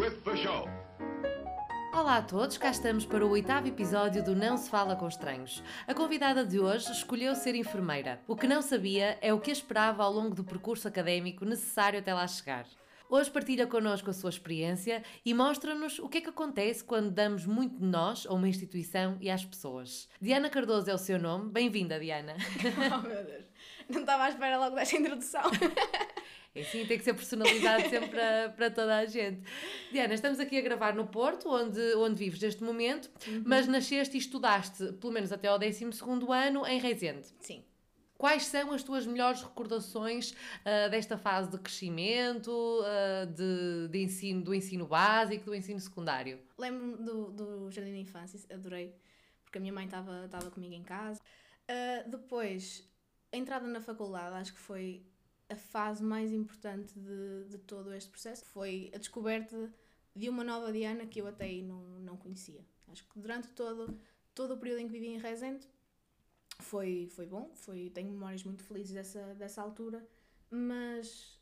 with the show. Olá a todos, cá estamos para o oitavo episódio do Não Se Fala com Estranhos. A convidada de hoje escolheu ser enfermeira. O que não sabia é o que esperava ao longo do percurso académico necessário até lá chegar. Hoje partilha connosco a sua experiência e mostra-nos o que é que acontece quando damos muito de nós a uma instituição e às pessoas. Diana Cardoso é o seu nome. Bem-vinda, Diana. Oh meu Deus, não estava à espera logo desta introdução. É sim, tem que ser personalizado sempre para, para toda a gente. Diana, estamos aqui a gravar no Porto, onde, onde vives neste momento, mas nasceste e estudaste, pelo menos até ao 12 ano, em Reisende. Sim. Quais são as tuas melhores recordações ah, desta fase de crescimento, ah, de, de ensino, do ensino básico, do ensino secundário? Lembro-me do, do Jardim da Infância, adorei, porque a minha mãe estava comigo em casa. Ah, depois, a entrada na faculdade, acho que foi a fase mais importante de, de todo este processo. Foi a descoberta de uma nova Diana que eu até aí não, não conhecia. Acho que durante todo, todo o período em que vivi em Resende foi, foi bom, foi, tenho memórias muito felizes dessa, dessa altura, mas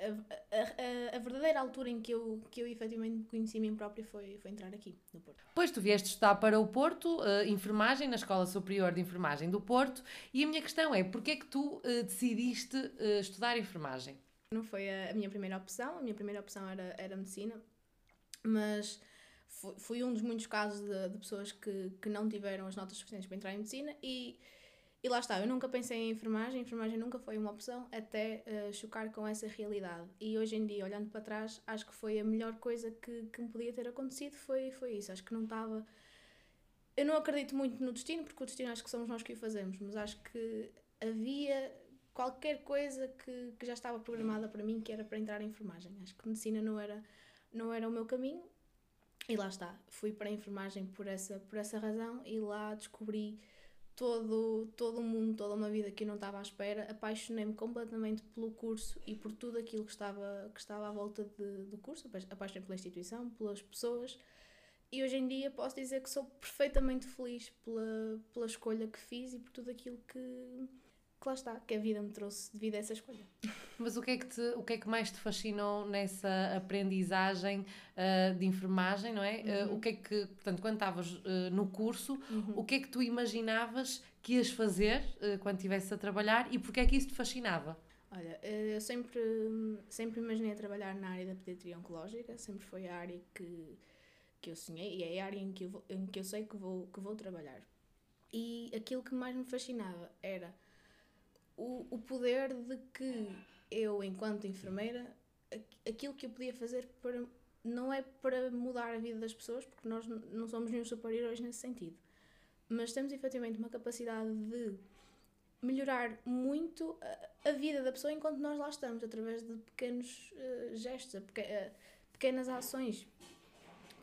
a, a, a, verdadeira altura em que eu, que eu efetivamente conheci a mim própria foi, foi entrar aqui, no Porto. Depois tu vieste estudar para o Porto, eh, enfermagem, na Escola Superior de Enfermagem do Porto, e a minha questão é, porquê é que tu eh, decidiste eh, estudar enfermagem? Não foi a, a minha primeira opção, a minha primeira opção era, era medicina, mas fui, fui um dos muitos casos de, de pessoas que, que não tiveram as notas suficientes para entrar em medicina e, e lá está, eu nunca pensei em enfermagem, enfermagem nunca foi uma opção até eh, chocar com essa realidade. E hoje em dia, olhando para trás, acho que foi a melhor coisa que, que me podia ter acontecido, foi, foi isso. Acho que não estava... Eu não acredito muito no destino, porque o destino acho que somos nós que o fazemos, mas acho que havia qualquer coisa que, que já estava programada para mim que era para entrar em enfermagem. Acho que medicina não era, não era o meu caminho e lá está. Fui para a enfermagem por essa, por essa razão e lá descobri todo, todo um mundo, toda uma vida que eu não estava à espera. Apaixonei-me completamente pelo curso e por tudo aquilo que estava, que estava à volta de, do curso. Apa- Apaixonei-me pela instituição, pelas pessoas. E hoje em dia posso dizer que sou perfeitamente feliz pela, pela escolha que fiz e por tudo aquilo que, que lá está, que a vida me trouxe devido a essa escolha. Mas o que é que, te, o que, é que mais te fascinou nessa aprendizagem ah, de enfermagem, não é? Ah, o que é que, portanto, quando estavas ah, no curso, o que é que tu imaginavas que ias fazer quando estivesse a trabalhar e porque é que isso te fascinava? Olha, eh, eu sempre, sempre imaginei trabalhar na área da pediatria oncológica, sempre foi a área que, que eu sonhei e é a área em que eu, vou, em que eu sei que vou, que vou trabalhar. E aquilo que mais me fascinava era o, o poder de que eu, enquanto enfermeira, aqu- aquilo que eu podia fazer para, não é para mudar a vida das pessoas, porque nós não somos nenhum superiores nesse sentido, mas temos efetivamente uma capacidade de melhorar muito a, a vida da pessoa enquanto nós lá estamos, através de pequenos eh, gestos, eh, pequenas ações.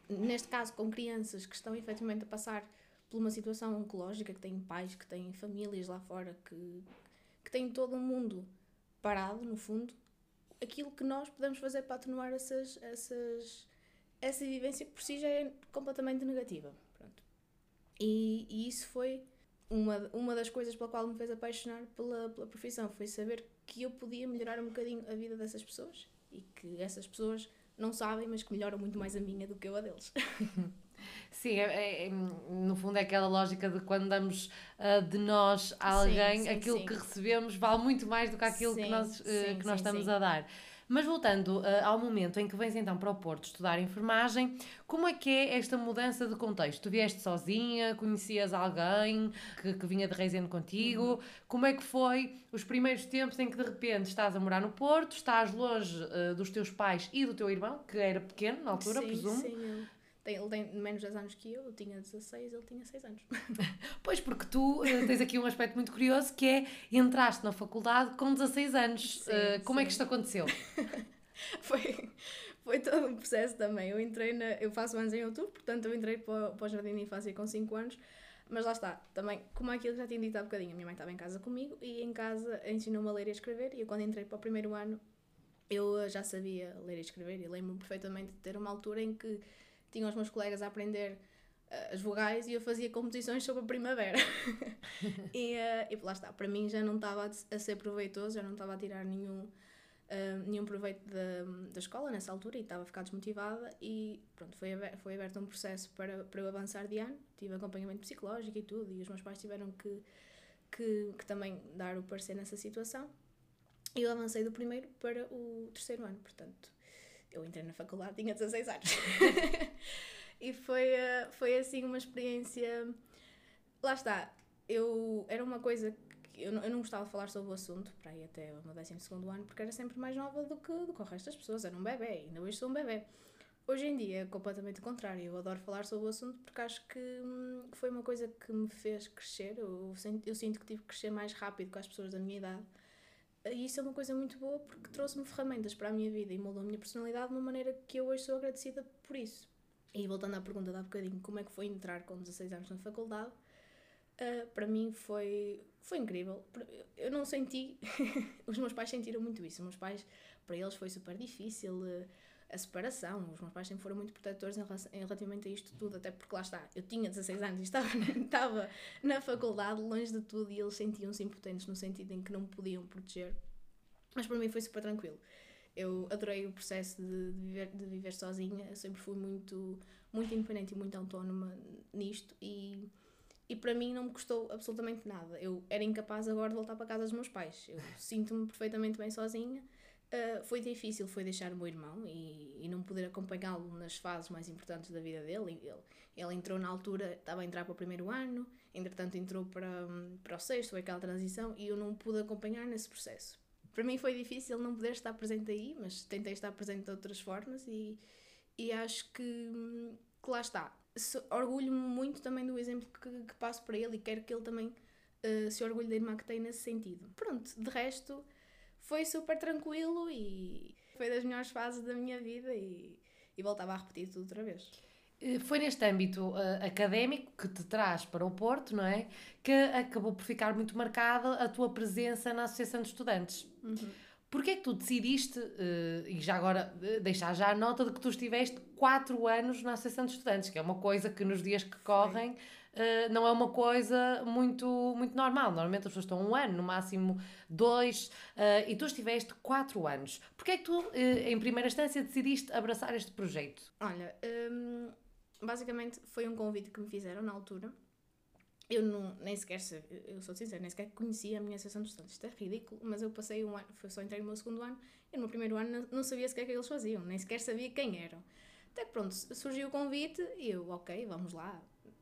Neste caso, com crianças que estão efetivamente a passar por uma situação oncológica, que têm pais, que têm famílias lá fora, que, que têm todo um mundo parado, no fundo, aquilo que nós podemos fazer para atenuar essas, essas, essa vivência que por si já é completamente negativa. Pronto. E, e isso foi uma, uma das coisas pela qual me fez apaixonar pela, pela profissão, foi saber que eu podia melhorar um bocadinho a vida dessas pessoas e que essas pessoas não sabem, mas que melhoram muito mais a minha do que eu a deles. Sim, é, é- é- no fundo é aquela lógica de quando damos ah, de nós a alguém, sim, aquilo sim. que recebemos vale muito mais do que aquilo que Sim, nós, sim, que nós sim, estamos sim. a dar. Mas voltando ah, ao momento em que vens então para o Porto estudar enfermagem, como é que é esta mudança de contexto? Tu vieste sozinha, conhecias alguém que, que vinha de Reisende contigo? Uhum. Como é que foi os primeiros tempos em que de repente estás a morar no Porto, estás longe ah, dos teus pais e do teu irmão, que era pequeno na altura, sim, presumo? Sim, eu- tem, ele tem menos 10 anos que eu, eu tinha 16, ele tinha 6 anos. Pois, porque tu eh, tens aqui um aspecto muito curioso que é entraste na faculdade com 16 anos. Sim, Eh, como é que sim. isto aconteceu? foi, foi todo um processo também. Eu entrei na. Eu faço anos em outubro, portanto eu entrei para, o- para o Jardim de Infância com 5 anos. Mas lá está, também, como aquilo que já tinha dito há bocadinho, a minha mãe estava em casa comigo e em casa ensinou-me a ler e a escrever. E eu, quando entrei para o primeiro ano, eu eh, já sabia ler e escrever. E lembro-me perfeitamente de ter uma altura em que tinha os meus colegas a aprender eh, as vogais e eu fazia composições sobre a primavera. e, eh, e lá está, para mim já não estava a ser proveitoso, já não estava a tirar nenhum, uh, nenhum proveito da, da escola nessa altura e estava a ficar desmotivada e pronto, foi aberto, foi aberto um processo para, para eu avançar de ano, tive acompanhamento psicológico e tudo e os meus pais tiveram que, que, que também dar o parecer nessa situação e eu avancei do primeiro para o terceiro ano, portanto eu entrei na faculdade, tinha 16 anos e foi, uh, foi assim uma experiência lá está, eu era uma coisa eu não, eu não gostava de falar sobre o assunto, para ir até o meu 12 ano, porque era sempre mais nova do que, do que o resto das pessoas, era um bebê, ainda hoje sou um bebê. Hoje em dia é completamente o contrário, eu adoro falar sobre o assunto porque acho que, hum, foi uma coisa que me fez crescer, eu, eu sinto que tive que crescer mais rápido com as pessoas da minha idade. E isso é uma coisa muito boa porque trouxe-me ferramentas para a minha vida e moldou a minha personalidade de uma maneira que eu hoje sou agradecida por isso. E voltando à pergunta de há bocadinho, como é que foi entrar com 16 anos na faculdade? Uh, para mim foi, foi incrível. Eu não senti. os meus pais sentiram muito isso. Os meus pais, para eles, foi super difícil uh, a separação. Os meus pais sempre foram muito protetores em, relação, em relativamente a isto tudo, até porque lá está. Eu tinha 16 anos e estava, estava na faculdade, longe de tudo, e eles sentiam-se impotentes no sentido em que não me podiam proteger. Mas para mim foi super tranquilo. Eu adorei o processo de, de, viver, de viver sozinha. Eu sempre fui muito, muito independente e muito autónoma nisto. E e para mim não me custou absolutamente nada. Eu era incapaz agora de voltar para casa dos meus pais. Eu sinto-me perfeitamente bem sozinha. Uh, foi difícil, foi deixar o meu irmão e, e não poder acompanhá-lo nas fases mais importantes da vida dele. Ele, ele entrou na altura, estava a entrar para o primeiro ano, entretanto entrou para, para o sexto, foi aquela transição, e eu não pude acompanhar nesse processo. Para mim foi difícil não poder estar presente aí, mas tentei estar presente de outras formas e, e acho que, que lá está orgulho-me muito também do exemplo que, que, passo para ele e quero que ele também uh, se orgulhe da irmã que tem nesse sentido. Pronto, de resto foi super tranquilo e foi das melhores fases da minha vida e, e voltava a repetir tudo outra vez. Eh, foi neste âmbito uh, académico que te traz para o Porto, não é? Que acabou por ficar muito marcada a tua presença na Associação de Estudantes. Uhum. Porquê é que tu decidiste, uh, e já agora uh, deixar já a nota de que tu estiveste 4 anos na Associação de Estudantes, que é uma coisa que nos dias que correm uh, não é uma coisa muito, muito normal. Normalmente as pessoas estão um ano, no máximo dois, e tu estiveste 4 anos. Porquê é que tu, em primeira instância, decidiste abraçar este projeto? Olha, um, basicamente foi um convite que me fizeram na altura eu não, nem sequer, eu sou sincera, nem sequer conhecia a minha associação de estudantes. Isto é ridículo, mas eu passei um ano, foi só entrei no meu segundo ano, e no meu primeiro ano não sabia sequer o que eles faziam, nem sequer sabia quem eram. Até que pronto, surgiu o convite e eu, ok, vamos lá,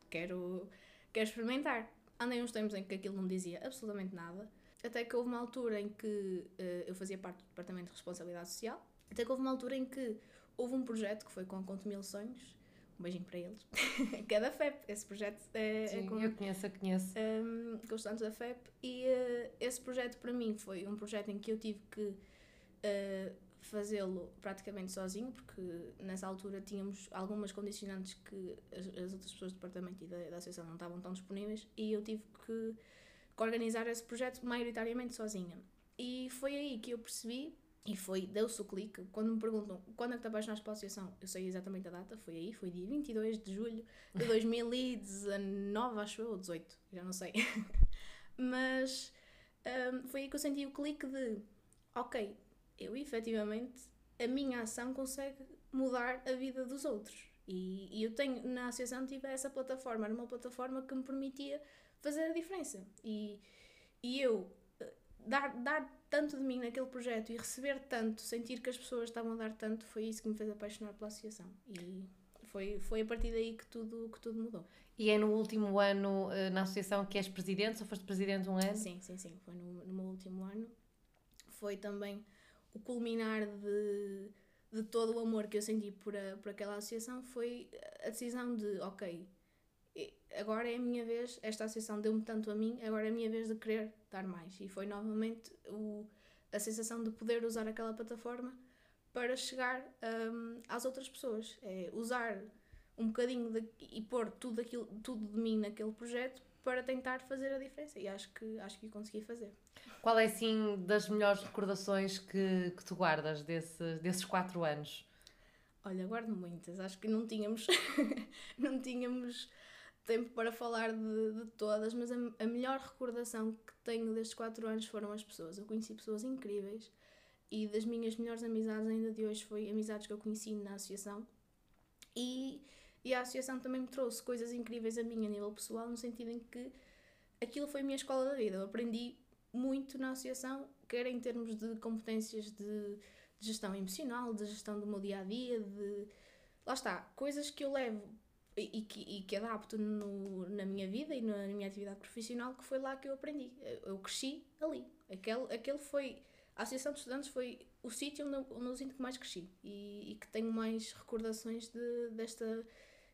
quero, quero experimentar. Andei uns tempos em que aquilo não me dizia absolutamente nada, até que houve uma altura em que uh, eu fazia parte do Departamento de Responsabilidade Social, até que houve uma altura em que houve um projeto que foi com a Conto Mil Sonhos, um beijinho para eles, Cada FEP, esse projeto é, é Sim, é com, eu conheço, eu conheço. Um, com os estudantes da FEP e uh, esse projeto para mim foi um projeto em que eu tive que uh, fazê-lo praticamente sozinho, porque nessa altura tínhamos algumas condicionantes que as, as outras pessoas do departamento e da, da associação não estavam tão disponíveis e eu tive que, que organizar esse projeto maioritariamente sozinha. E foi aí que eu percebi e foi, deu-se o clique. Quando me perguntam quando é que te apaixonaste pela associação, eu sei exatamente a data, foi aí, foi dia 22 de julho de 2019, acho eu, ou 18, já não sei. Mas um, foi aí que eu senti o clique de, ok, eu efetivamente, a minha ação consegue mudar a vida dos outros. E, e eu tenho, na associação, tive essa plataforma, era uma plataforma que me permitia fazer a diferença. E, e eu eh, dar, dar tanto de mim naquele projeto e receber tanto, sentir que as pessoas estavam a dar tanto, foi isso que me fez apaixonar pela associação. E foi, foi a partir daí que tudo, que tudo mudou. E é no último ano uh, na associação que és presidente, ou foste presidente um ano? Sim, sim, sim, foi no, no meu último ano. Foi também o culminar de, de todo o amor que eu senti por, a, por aquela associação, foi a decisão de, ok, agora é a minha vez, esta associação deu-me tanto a mim, agora é a minha vez de querer dar mais. E foi novamente o, a sensação de poder usar aquela plataforma para chegar um, às outras pessoas. É usar um bocadinho de, e pôr tudo, aquilo, tudo de mim naquele projeto para tentar fazer a diferença. E acho que, acho que consegui fazer. Qual é, assim, das melhores recordações que, que tu guardas desses, desses quatro anos? Olha, guardo muitas. Acho que não tínhamos, não tínhamos tempo para falar de, de todas, mas a, a, melhor recordação que tenho destes quatro anos foram as pessoas. Eu conheci pessoas incríveis, e das minhas melhores amizades ainda de hoje foi amizades que eu conheci na associação e, e a associação também me trouxe coisas incríveis a mim a nível pessoal, no sentido em que aquilo foi a minha escola da vida. Eu aprendi muito na associação, quer em termos de competências de, de gestão emocional, de gestão do meu dia a dia, de. Lá está, coisas que eu levo e, que, e que adapto no, na minha vida e na minha atividade profissional, que foi lá que eu aprendi. Eu cresci ali. Aquele, aquele foi. A Associação de Estudantes foi o sítio onde, onde eu sinto que mais cresci e, e que tenho mais recordações de, desta,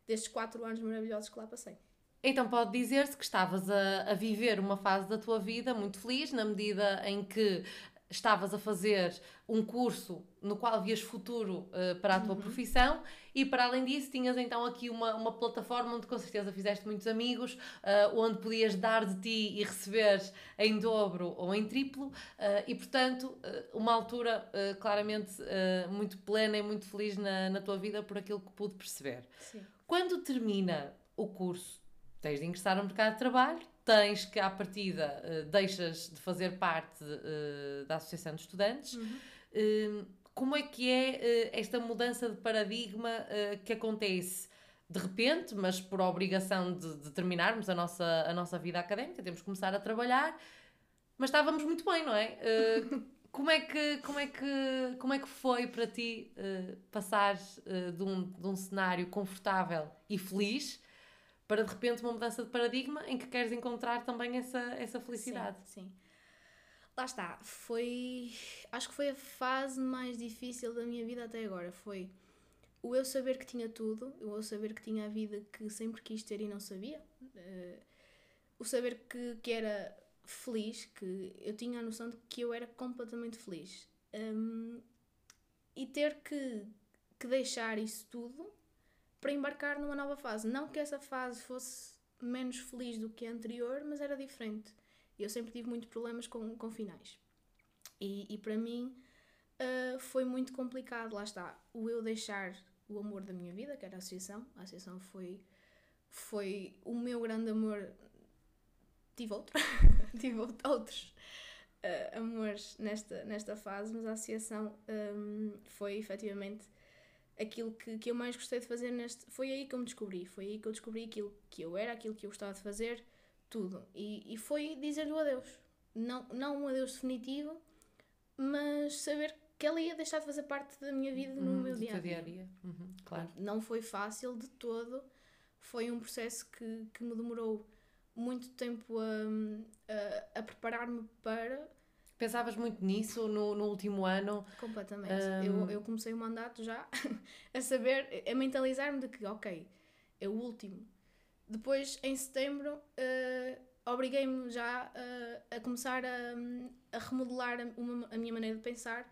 destes quatro anos maravilhosos que lá passei. Então pode dizer-se que estavas a, a viver uma fase da tua vida muito feliz, na medida em que estavas a fazer um curso no qual vias futuro uh, para a tua uhum. profissão e para além disso tinhas então aqui uma, uma plataforma onde com certeza fizeste muitos amigos, uh, onde podias dar de ti e receber em dobro ou em triplo uh, e portanto uma altura claramente muito plena e muito feliz na, na tua vida por aquilo que pude perceber. Sim. Quando termina o curso, tens de ingressar no mercado de trabalho, tens que, à partida, deixas de fazer parte da Associação de Estudantes. Uhum. Uh, como é que é esta mudança de paradigma que acontece de repente, mas por obrigação de, de, terminarmos a nossa, a nossa vida académica, temos que começar a trabalhar, mas estávamos muito bem, não é? como é que como é que como é que foi para ti uh, passar uh, de, um, de um cenário confortável e feliz para de repente uma mudança de paradigma em que queres encontrar também essa, essa felicidade. Sim, sim. Lá está, foi. Acho que foi a fase mais difícil da minha vida até agora. Foi o eu saber que tinha tudo, o eu saber que tinha a vida que sempre quis ter e não sabia, uh, o saber que, que era feliz, que eu tinha a noção de que eu era completamente feliz. Um, e ter que, que deixar isso tudo para embarcar numa nova fase. Não que essa fase fosse menos feliz do que a anterior, mas era diferente. Eu sempre tive muitos problemas com, com finais. E, e para mim uh, foi muito complicado, lá está, o eu deixar o amor da minha vida, que era a associação. A associação foi, foi o meu grande amor. Tive outro, tive outros uh, amores nesta, nesta fase, mas a associação um, foi efetivamente aquilo que, que eu mais gostei de fazer neste. Foi aí que eu me descobri. Foi aí que eu descobri aquilo que eu era, aquilo que eu gostava de fazer, tudo. E, e foi dizer-lhe o adeus. Não, não um adeus definitivo, mas saber que ela ia deixar de fazer parte da minha vida no uhum, meu dia a dia. dia. Uhum, claro. Não foi fácil de todo. Foi um processo que, que me demorou muito tempo a, a, a preparar-me para Pensavas muito nisso no, no último ano? Completamente. Um... Eu, eu comecei o mandato já a saber, a mentalizar-me de que, ok, é o último. Depois, em setembro, uh, obriguei-me já uh, a começar a, a remodelar a, uma, a minha maneira de pensar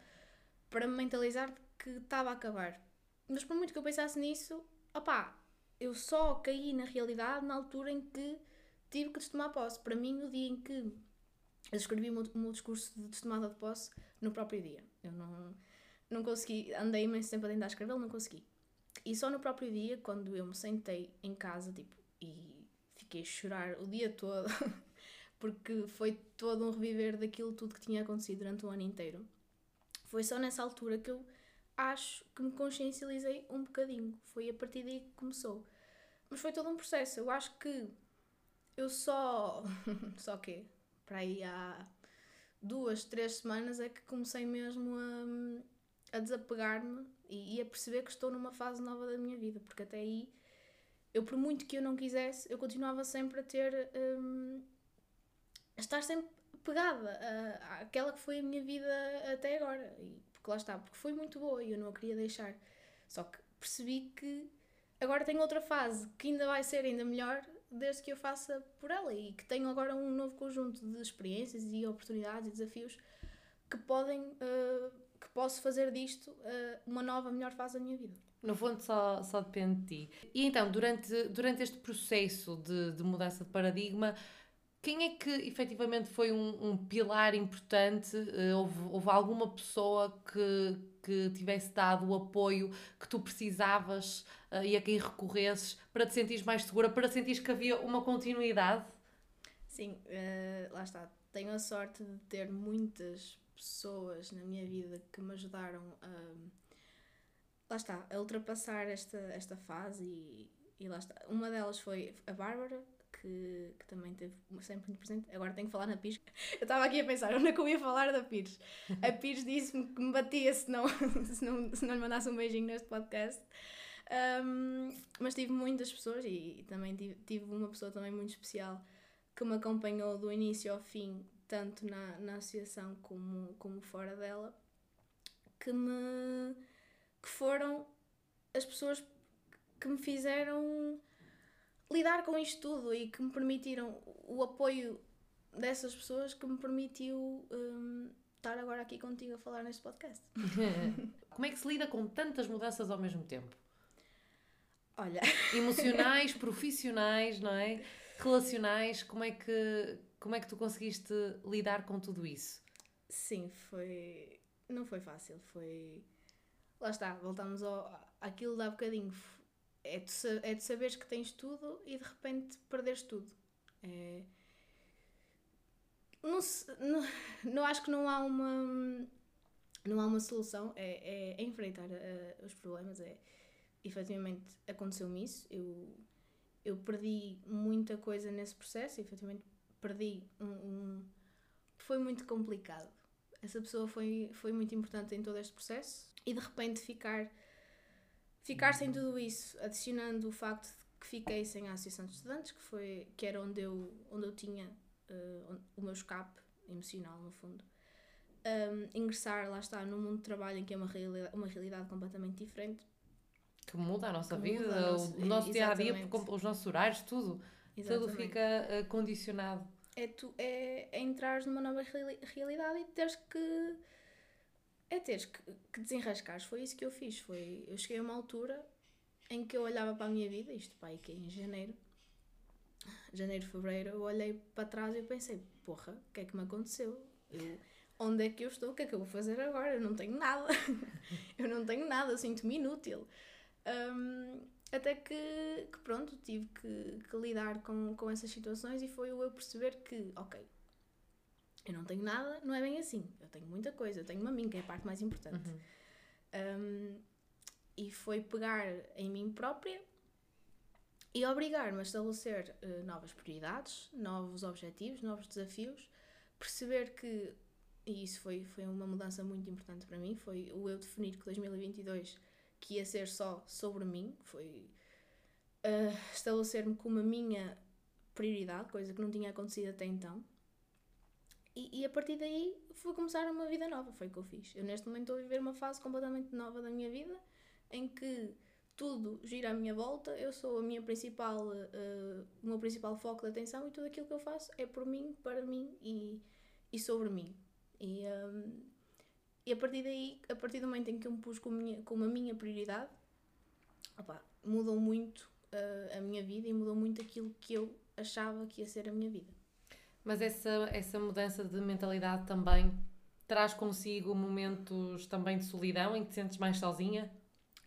para me mentalizar que estava a acabar. Mas por muito que eu pensasse nisso, opá, eu só caí na realidade na altura em que tive que tomar posse. Para mim, o dia em que eu escrevi o meu, o meu discurso de tomada de posse no próprio dia. Eu não, não consegui, andei imenso tempo a tentar escrevê-lo, não consegui. E só no próprio dia, quando eu me sentei em casa, tipo, e fiquei a chorar o dia todo, porque foi todo um reviver daquilo tudo que tinha acontecido durante o ano inteiro. Foi só nessa altura que eu acho que me consciencializei um bocadinho. Foi a partir daí que começou. Mas foi todo um processo. Eu acho que eu só. só quê? para aí há duas, três semanas é que comecei mesmo a, a desapegar-me e, e, a perceber que estou numa fase nova da minha vida, porque até aí, eu por muito que eu não quisesse, eu continuava sempre a ter. Um, a estar sempre pegada à, àquela que foi a minha vida até agora. E, porque lá está, porque foi muito boa e eu não a queria deixar. Só que percebi que agora tenho outra fase que ainda vai ser ainda melhor desde que eu faça por ela e que tenho agora um novo conjunto de experiências e oportunidades e desafios que podem uh, que posso fazer disto uh, uma nova melhor fase da minha vida. No fundo, só, só depende de ti. E então, durante, durante este processo de, de mudança de paradigma, quem é que efetivamente foi um, um pilar importante? Uh, houve, houve alguma pessoa que, que tivesse dado o apoio que tu precisavas uh, e a quem recorresses para te sentires mais segura, para sentires que havia uma continuidade? Sim, uh, lá está. Tenho a sorte de ter muitas pessoas na minha vida que me ajudaram a. Lá está, a ultrapassar esta, esta fase e, e lá está. Uma delas foi a Bárbara, que, que também teve sempre muito presente. Agora tenho que falar na Pires. Eu estava aqui a pensar, onde é que eu ia falar da Pires? A Pires disse-me que me batia se não, se, não, se não lhe mandasse um beijinho neste podcast. Um, mas tive muitas pessoas e também tive, tive uma pessoa também muito especial que me acompanhou do início ao fim, tanto na, na associação como, como fora dela, que me que foram as pessoas que me fizeram lidar com isto tudo e que me permitiram o apoio dessas pessoas que me permitiu um, estar agora aqui contigo a falar neste podcast. Como é que se lida com tantas mudanças ao mesmo tempo? Olha. Emocionais, profissionais, não é? Relacionais, como é que como é que tu conseguiste lidar com tudo isso? Sim, foi não foi fácil, foi lá está, voltamos ao aquilo de há bocadinho. É de, é de saberes que tens tudo e de repente perderes tudo. É, não, não, não acho que não há uma não há uma solução é, é, é enfrentar uh, os problemas é efetivamente aconteceu-me isso. Eu, eu perdi muita coisa nesse processo, efetivamente perdi um, um, Foi muito complicado. Essa pessoa foi, foi muito importante em todo este processo e de repente ficar, ficar sem tudo isso, adicionando o facto de que fiquei sem a Associação de Estudantes, que, foi, que era onde eu, onde eu tinha uh, o meu escape emocional, no fundo. Um, ingressar, lá está, no mundo do trabalho em que é uma realidade, uma realidade completamente diferente que muda a nossa vida, a nosso, o nosso dia a dia, os nossos horários, tudo. Exatamente. Tudo fica uh, condicionado. É, tu, é, é entrar numa nova realidade e teres que. É teres que, que desenrascar. Foi isso que eu fiz. Foi, eu cheguei a uma altura em que eu olhava para a minha vida, isto pai, que é em janeiro, janeiro, fevereiro, eu olhei para trás e pensei, porra, o que é que me aconteceu? Eu, onde é que eu estou? O que é que eu vou fazer agora? Eu não tenho nada. eu não tenho nada, sinto-me inútil. Um, até que, que, pronto, tive que, que, lidar com, com essas situações e foi o eu perceber que, ok, eu não tenho nada, não é bem assim. Eu tenho muita coisa, eu tenho uma mim, que é a parte mais importante. Uhum. Um, e foi pegar em mim própria e obrigar-me a estabelecer uh, novas prioridades, novos objetivos, novos desafios, perceber que, e isso foi, foi uma mudança muito importante para mim, foi o eu definir que 2022 que ia ser só sobre mim, foi uh, estabelecer-me como a minha prioridade, coisa que não tinha acontecido até então. E, e, a partir daí fui começar uma vida nova, foi o que eu fiz. Eu neste momento estou a viver uma fase completamente nova da minha vida, em que tudo gira à minha volta, eu sou a minha principal, uh, o meu principal foco de atenção e tudo aquilo que eu faço é por mim, para mim e, e sobre mim. E, um, e a partir daí, a partir do momento em que eu me pus como, minha, como a minha prioridade, opa, mudou muito uh, a minha vida e mudou muito aquilo que eu achava que ia ser a minha vida. Mas essa, essa mudança de mentalidade também traz consigo momentos também de solidão em que te sentes mais sozinha?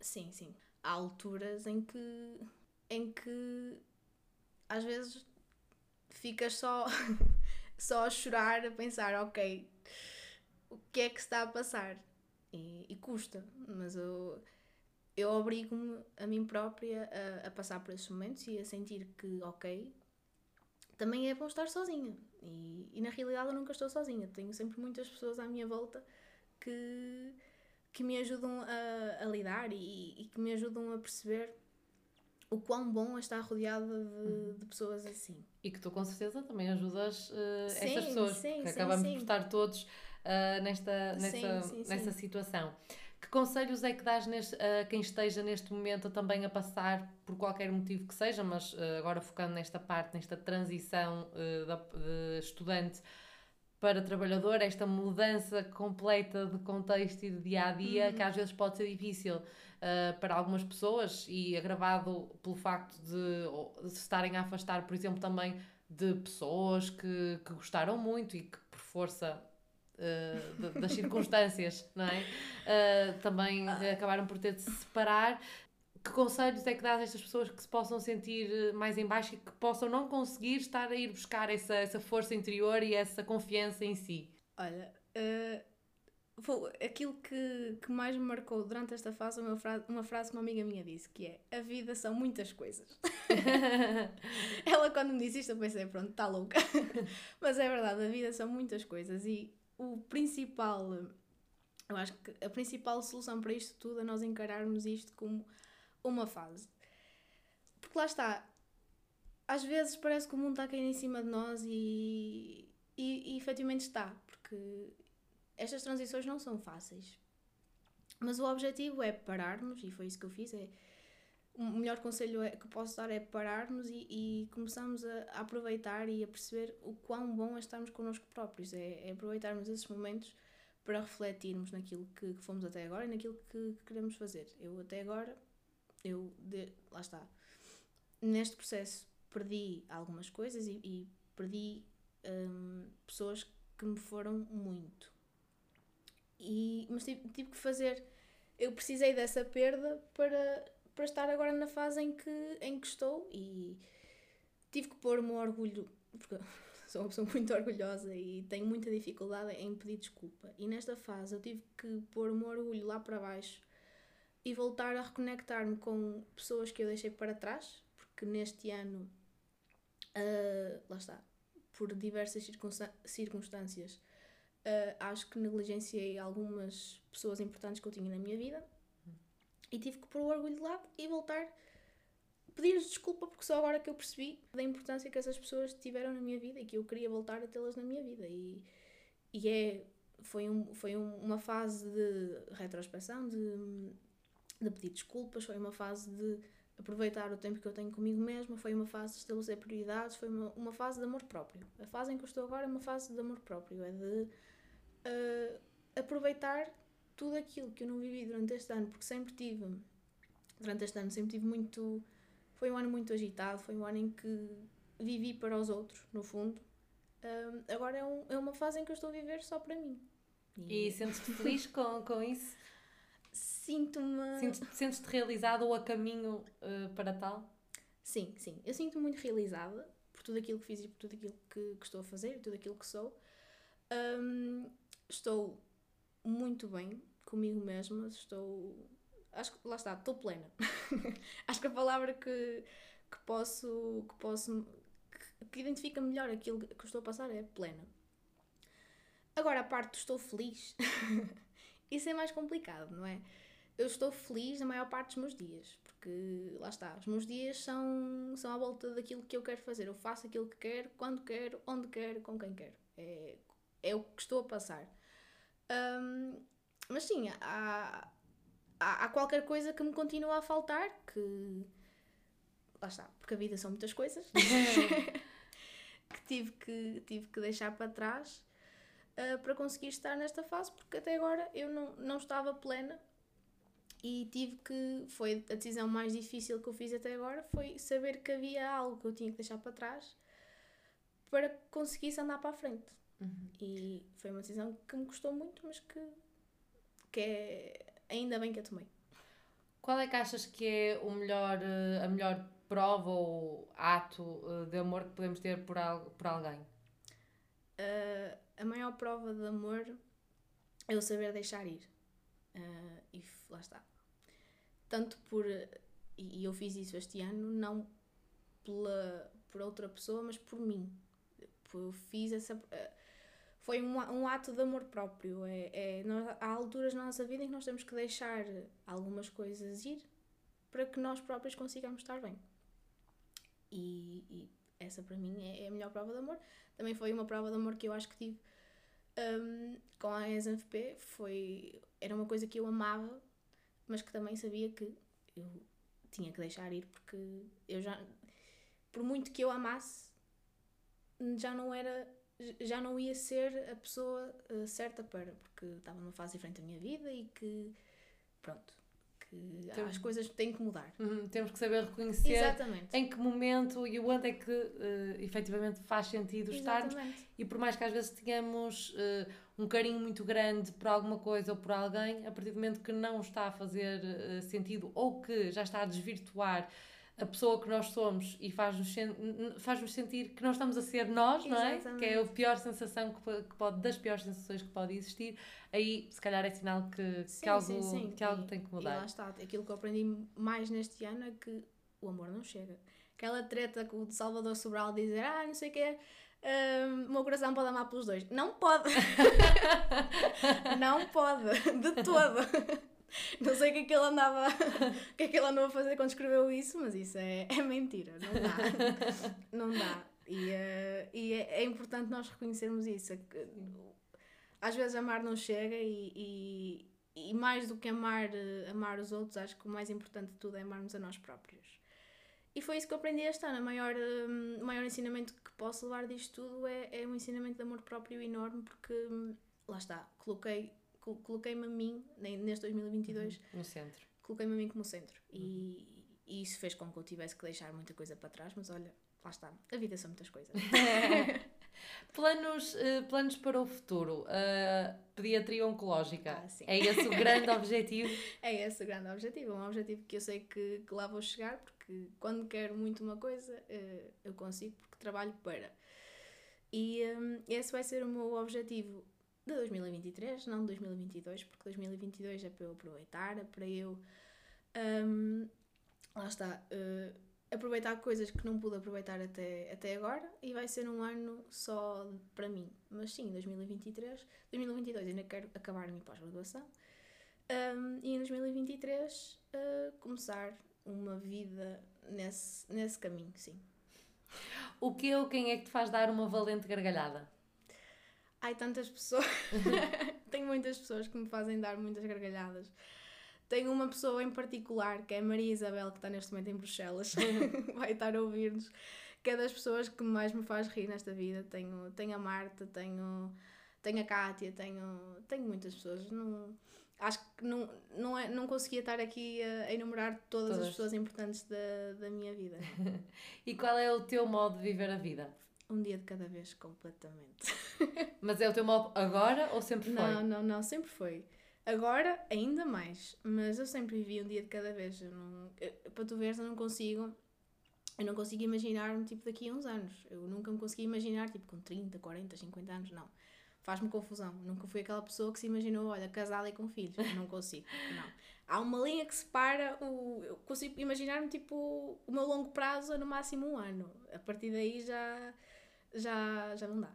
Sim, sim. Há alturas em que, em que às vezes ficas só, só a chorar, a pensar, ok, o que é que se está a passar. E, e custa, mas eu, eu obrigo-me a mim própria a, a, passar por esses momentos e a sentir que, ok, também é bom estar sozinha. E, e na realidade eu nunca estou sozinha, tenho sempre muitas pessoas à minha volta que, que me ajudam a, a lidar e, e que me ajudam a perceber o quão bom é estar rodeada de, uhum. de, pessoas assim. E que tu com certeza também ajudas uh, sim, essas pessoas, sim, porque sim, acabamos sim. por estar todos uh, nesta, nesta, nesta situação. Que conselhos é que dás neste, a quem esteja neste momento também a passar por qualquer motivo que seja, mas uh, agora focando nesta parte, nesta transição da, de estudante para trabalhador, esta mudança completa de contexto e de dia a dia, uhum. que às vezes pode ser difícil uh, para algumas pessoas e agravado pelo facto de, de se estarem a afastar, por exemplo, também de pessoas que, que gostaram muito e que por força uh, das circunstâncias, não é? Uh, também ah. acabaram por ter de se separar. Que conselhos é que dás a estas pessoas que se possam sentir eh, mais em baixo e que possam não conseguir estar a ir buscar essa, essa força interior e essa confiança em si? Olha, uh, aquilo que, que mais me marcou durante esta fase é uma frase, uma frase que uma amiga minha disse, que é a vida são muitas coisas. Ela quando me disse isto eu pensei, pronto, está louca. Mas é verdade, a vida são muitas coisas e o principal, eu acho que a principal solução para isto tudo é nós encararmos isto como uma fase. Porque lá está, às vezes parece que o mundo está cair em cima de nós e, e, e efetivamente está, porque estas transições não são fáceis. Mas o objetivo é pararmos, e foi isso que eu fiz, é o melhor conselho é, que posso dar é pararmos e, e começarmos a, a, aproveitar e a perceber o quão bom é estarmos connosco próprios, é, é aproveitarmos esses momentos para refletirmos naquilo que, que, fomos até agora e naquilo que, que queremos fazer. Eu até agora, eu, de, lá está, neste processo perdi algumas coisas e, e perdi hum, pessoas que me foram muito. E, mas tive, tive que fazer. Eu precisei dessa perda para, para estar agora na fase em que, em que estou e tive que pôr o meu orgulho, porque sou uma pessoa muito orgulhosa e tenho muita dificuldade em pedir desculpa. E nesta fase eu tive que pôr o meu orgulho lá para baixo e voltar a reconectar-me com pessoas que eu deixei para trás, porque neste ano, uh, lá está, por diversas circunstâncias, uh, acho que negligenciei algumas pessoas importantes que eu tinha na minha vida e tive que pôr o orgulho de lado e voltar pedir-lhes desculpa porque só agora que eu percebi da importância que essas pessoas tiveram na minha vida e que eu queria voltar a tê-las na minha vida. E, e é foi, um, foi um, uma fase de retrospeção de, de pedir desculpas foi uma fase de aproveitar o tempo que eu tenho comigo mesma foi uma fase de estabelecer prioridades foi uma, uma fase de amor próprio. A fase em que eu estou agora é uma fase de amor próprio é de uh, aproveitar tudo aquilo que eu não vivi durante este ano, porque sempre tive, durante este ano, sempre tive muito. Foi um ano muito agitado, foi um ano em que vivi para os outros, no fundo. Um, agora é, um, é uma fase em que eu estou a viver só para mim. E, e sentes-te feliz com, com isso? Sinto-me. Sentes-te sentes realizada ou a caminho uh, para tal? Sim, sim. Eu sinto-me muito realizada por tudo aquilo que fiz e por tudo aquilo que, que estou a fazer, tudo aquilo que sou. Um, estou muito bem comigo mesma, estou. Acho que lá está, estou plena. acho que a palavra que, que posso. que posso. Que, que identifica melhor aquilo que estou a passar é plena. Agora a parte do estou feliz, isso é mais complicado, não é? Eu estou feliz na maior parte dos meus dias, porque lá está, os meus dias são, são à volta daquilo que eu quero fazer. Eu faço aquilo que quero, quando quero, onde quero, com quem quero. É, é o que estou a passar. Um, mas sim, há, há, há, qualquer coisa que me continua a faltar, que. Lá está, porque a vida são muitas coisas. que tive que, tive que deixar para trás uh, para conseguir estar nesta fase, porque até agora eu não, não estava plena e tive que. Foi a decisão mais difícil que eu fiz até agora, foi saber que havia algo que eu tinha que deixar para trás para que conseguisse andar para a frente. Uhum. E foi uma decisão que me custou muito, mas que, que é ainda bem que a tomei. Qual é que achas que é o melhor, eh, a melhor prova ou ato eh, de amor que podemos ter por, al por alguém? Uh, a maior prova de amor é o saber deixar ir. Uh, e lá está. Tanto por. E eu fiz isso este ano, não pela, por outra pessoa, mas por mim. Eu fiz essa. Uh, foi um, um ato de amor próprio. É, é, nós, há alturas na nossa vida em que nós temos que deixar algumas coisas ir para que nós próprios consigamos estar bem. E, e essa para mim é, é, a melhor prova de amor. Também foi uma prova de amor que eu acho que tive um, com a ESNFP. Foi, era uma coisa que eu amava, mas que também sabia que eu tinha que deixar ir porque eu já, por muito que eu amasse, já não era já não ia ser a pessoa uh, certa para, porque estava numa fase diferente da minha vida e que, pronto, que temos, as coisas têm que mudar. Uhum, temos que saber reconhecer Exatamente. em que momento e onde é que uh, efetivamente faz sentido estarmos. E por mais que às vezes tenhamos uh, um carinho muito grande por alguma coisa ou por alguém, a partir do momento que não está a fazer uh, sentido ou que já está a desvirtuar a pessoa que nós somos e faz-nos faz sentir que não estamos a ser nós, não é? Que é a pior sensação que, que pode, das piores sensações que pode existir, aí se calhar é sinal que, sim, que algo, sim, sim. Que algo e, tem que mudar. E lá está, aquilo que eu aprendi mais neste ano é que o amor não chega. Aquela treta com o de Salvador Sobral dizer, ah, não sei o que é. O meu coração pode amar pelos dois. Não pode! não pode, de todo. Não sei o que é que ele andava, o que é que ele andou a fazer quando escreveu isso, mas isso é, é mentira, não dá. não dá. E, uh, e é, é, importante nós reconhecermos isso. Que, às vezes amar não chega e, e, e, mais do que amar, amar os outros, acho que o mais importante de tudo é amarmos a nós próprios. E foi isso que eu aprendi este ano. O maior, um, maior ensinamento que posso levar disto tudo é, é um ensinamento de amor próprio enorme, porque hum, lá está, coloquei coloquei-me a mim, neste 2022, uhum. no centro. Coloquei-me a mim como centro. Uhum. E, e, isso fez com que eu tivesse que deixar muita coisa para trás, mas olha, lá está. A vida são muitas coisas. planos, uh, planos para o futuro. Uh, pediatria oncológica. Ah, é esse o grande objetivo? É esse o grande objetivo. É um objetivo que eu sei que, que lá vou chegar, porque quando quero muito uma coisa, uh, eu consigo, porque trabalho para. E um, esse vai ser o meu objetivo de 2023, não de 2022, porque 2022 é para eu aproveitar, é para eu. Um, lá está. Uh, aproveitar coisas que não pude aproveitar até, até agora e vai ser um ano só para mim. Mas sim, 2023, 2022 ainda quero acabar a minha pós-graduação um, e em 2023 uh, ah, começar uma vida nesse, nesse caminho, sim. O que ou quem é que te faz dar uma valente gargalhada? Ai, tantas pessoas. Tenho muitas pessoas que me fazem dar muitas gargalhadas. Tenho uma pessoa em particular, que é a Maria Isabel, que está neste momento em Bruxelas, vai estar a ouvir-nos, que é das pessoas que mais me faz rir nesta vida. Tenho, tenho a Marta, tenho, tenho a Kátia, tenho, tenho muitas pessoas. Não, acho que não, não, é, não conseguia estar aqui a, a enumerar todas, todas, as pessoas importantes da, da minha vida. e qual é o teu modo de viver a vida? Um dia de cada vez, completamente. Mas é o teu modo agora ou sempre foi? Não, não, não, sempre foi. Agora, ainda mais. Mas eu sempre vivi um dia de cada vez. Eu não, eu, para tu veres, eu não consigo. Eu não consigo imaginar-me tipo daqui a uns anos. Eu nunca me consegui imaginar tipo com 30, 40, 50 anos, não. Faz-me confusão. Nunca fui aquela pessoa que se imaginou, olha, casada e com filhos. Eu não consigo, não. Há uma linha que separa o. Eu consigo imaginar-me tipo o meu longo prazo no máximo um ano. A partir daí já já, já não dá.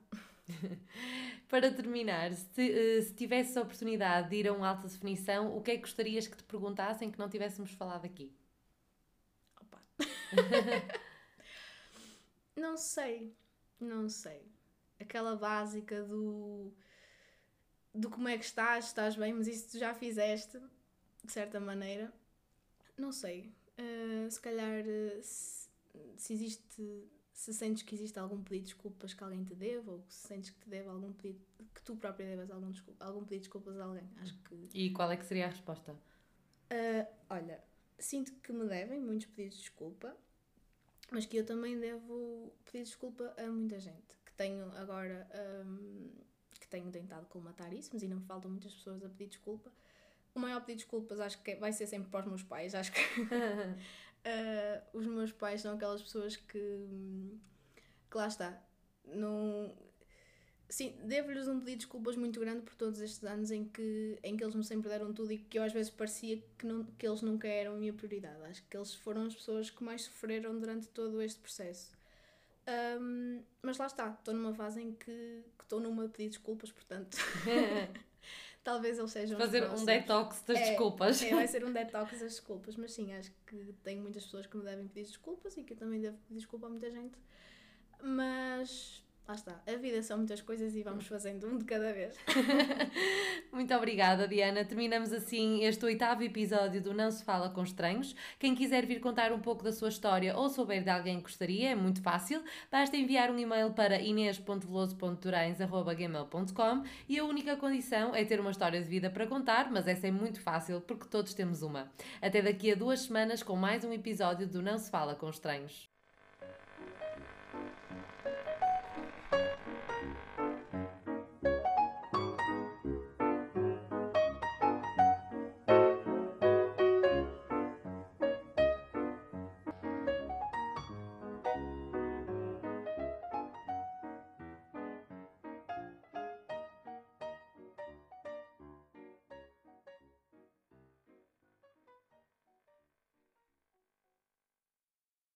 Para terminar, se, eh, se tivesse a oportunidade de ir a uma alta definição, o que é que gostarias que te perguntassem que não tivéssemos falado aqui? Opa! não sei, não sei. Aquela básica do, do como é que estás, estás bem, mas isso tu já fizeste, de certa maneira. Não sei. Uh, se calhar, uh, se, se existe se sentes que existe algum pedido de desculpas que alguém te deva ou se sentes que te deve algum pedido que tu própria devas algum, desculpa, algum pedido de desculpas a alguém? Acho que e qual é que seria a resposta? Uh, olha sinto que me devem muitos pedidos de desculpa mas que eu também devo pedir desculpa a muita gente que tenho agora um, que tenho tentado colmatar isso mas ainda me faltam muitas pessoas a pedir desculpa. O maior pedido de desculpas acho que vai ser sempre para os meus pais acho que Uh, os meus pais são aquelas pessoas que, que lá está, não. Sim, devo-lhes um pedido de desculpas muito grande por todos estes anos em que, em que eles me sempre deram tudo e que eu às vezes parecia que, não, que eles nunca eram a minha prioridade. Acho que eles foram as pessoas que mais sofreram durante todo este processo. Um, mas lá está, estou numa fase em que estou numa pedir desculpas, portanto. talvez eles sejam. Fazer um detox das é, desculpas. É, vai ser um detox das desculpas, mas sim, acho que tenho muitas pessoas que me devem pedir desculpas e que eu também devo pedir desculpa a muita gente. Mas lá está, a vida são muitas coisas e vamos fazendo um de cada vez. Muito obrigada, Diana. Terminamos assim este oitavo episódio do Não Se Fala com Estranhos. Quem quiser vir contar um pouco da sua história ou souber de alguém que gostaria, é muito fácil. Basta enviar um e-mail para inês.veloso.durães.gmail.com e a única condição é ter uma história de vida para contar, mas essa é muito fácil porque todos temos uma. Até daqui a duas semanas com mais um episódio do Não Se Fala com Estranhos.